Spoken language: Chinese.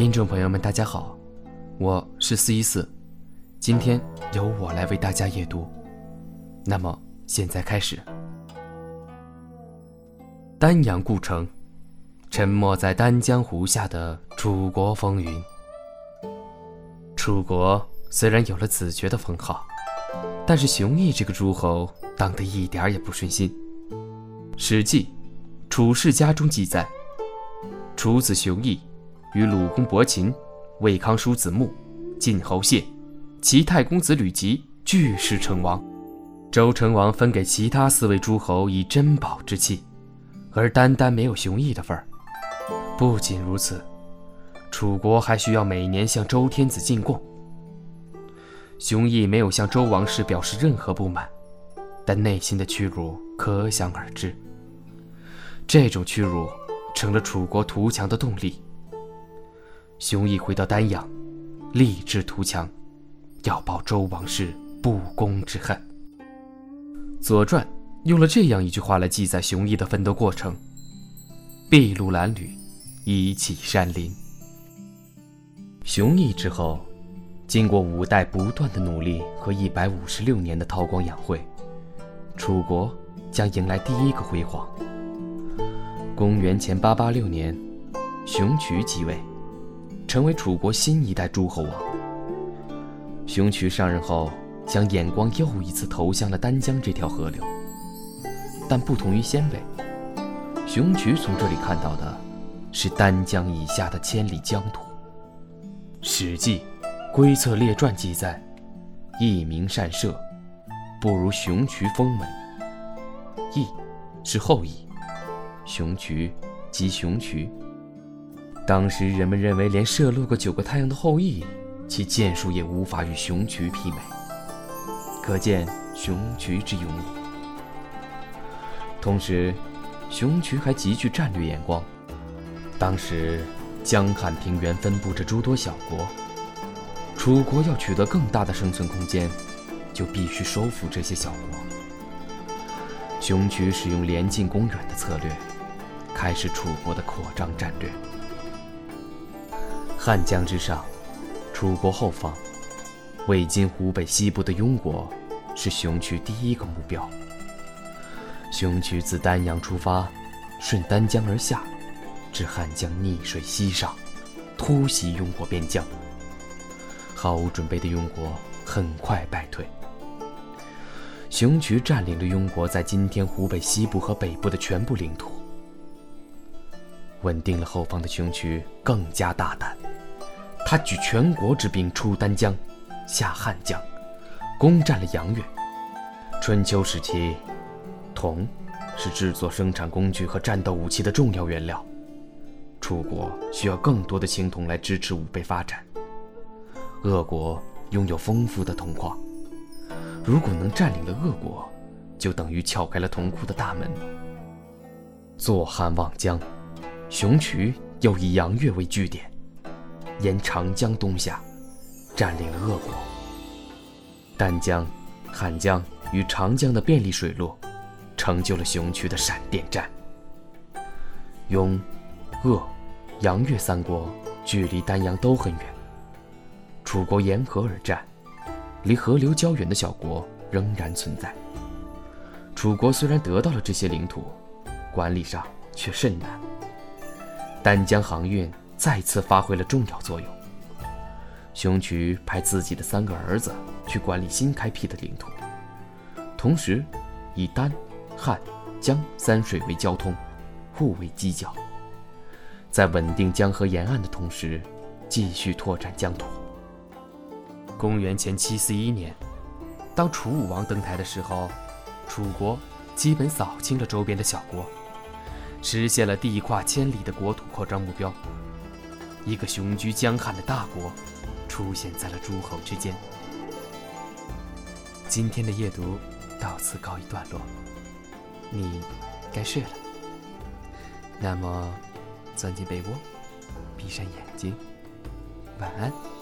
听众朋友们，大家好，我是四一四，今天由我来为大家阅读。那么现在开始。丹阳故城，沉没在丹江湖下的楚国风云。楚国虽然有了子爵的封号，但是熊毅这个诸侯当得一点也不顺心。《史记·楚世家》中记载，楚子熊毅与鲁公伯禽、魏康叔子木、晋侯谢、齐太公子吕吉俱是成王。周成王分给其他四位诸侯以珍宝之器，而单单没有熊毅的份儿。不仅如此，楚国还需要每年向周天子进贡。熊毅没有向周王室表示任何不满，但内心的屈辱可想而知。这种屈辱成了楚国图强的动力。熊毅回到丹阳，立志图强，要报周王室不公之恨。《左传》用了这样一句话来记载熊毅的奋斗过程：“筚路蓝缕，以启山林。”熊毅之后，经过五代不断的努力和一百五十六年的韬光养晦，楚国将迎来第一个辉煌。公元前八八六年，熊渠即位，成为楚国新一代诸侯王。熊渠上任后。将眼光又一次投向了丹江这条河流，但不同于先辈，熊渠从这里看到的是丹江以下的千里疆土。《史记·归策列传》记载：“义名善射，不如熊渠丰美。”义是后羿，熊渠即熊渠。当时人们认为，连射落过九个太阳的后羿，其箭术也无法与熊渠媲美。可见熊渠之勇武。同时，熊渠还极具战略眼光。当时，江汉平原分布着诸多小国，楚国要取得更大的生存空间，就必须收复这些小国。熊渠使用连近攻远的策略，开始楚国的扩张战略。汉江之上，楚国后方。魏今湖北西部的庸国，是熊渠第一个目标。熊渠自丹阳出发，顺丹江而下，至汉江逆水西上，突袭庸国边疆。毫无准备的庸国很快败退。熊渠占领了庸国在今天湖北西部和北部的全部领土。稳定了后方的熊渠更加大胆，他举全国之兵出丹江。下汉江，攻占了阳岳。春秋时期，铜是制作生产工具和战斗武器的重要原料。楚国需要更多的青铜来支持武备发展。鄂国拥有丰富的铜矿，如果能占领了鄂国，就等于撬开了铜库的大门。坐汉望江，熊渠又以阳岳为据点，沿长江东下。占领了鄂国，丹江、汉江与长江的便利水路，成就了雄渠的闪电战。雍、鄂、阳越三国距离丹阳都很远，楚国沿河而战，离河流较远的小国仍然存在。楚国虽然得到了这些领土，管理上却甚难。丹江航运再次发挥了重要作用。熊渠派自己的三个儿子去管理新开辟的领土，同时以丹、汉、江三水为交通，互为犄角。在稳定江河沿岸的同时，继续拓展疆土。公元前七四一年，当楚武王登台的时候，楚国基本扫清了周边的小国，实现了地跨千里的国土扩张目标。一个雄踞江汉的大国。出现在了诸侯之间。今天的夜读到此告一段落，你该睡了。那么，钻进被窝，闭上眼睛，晚安。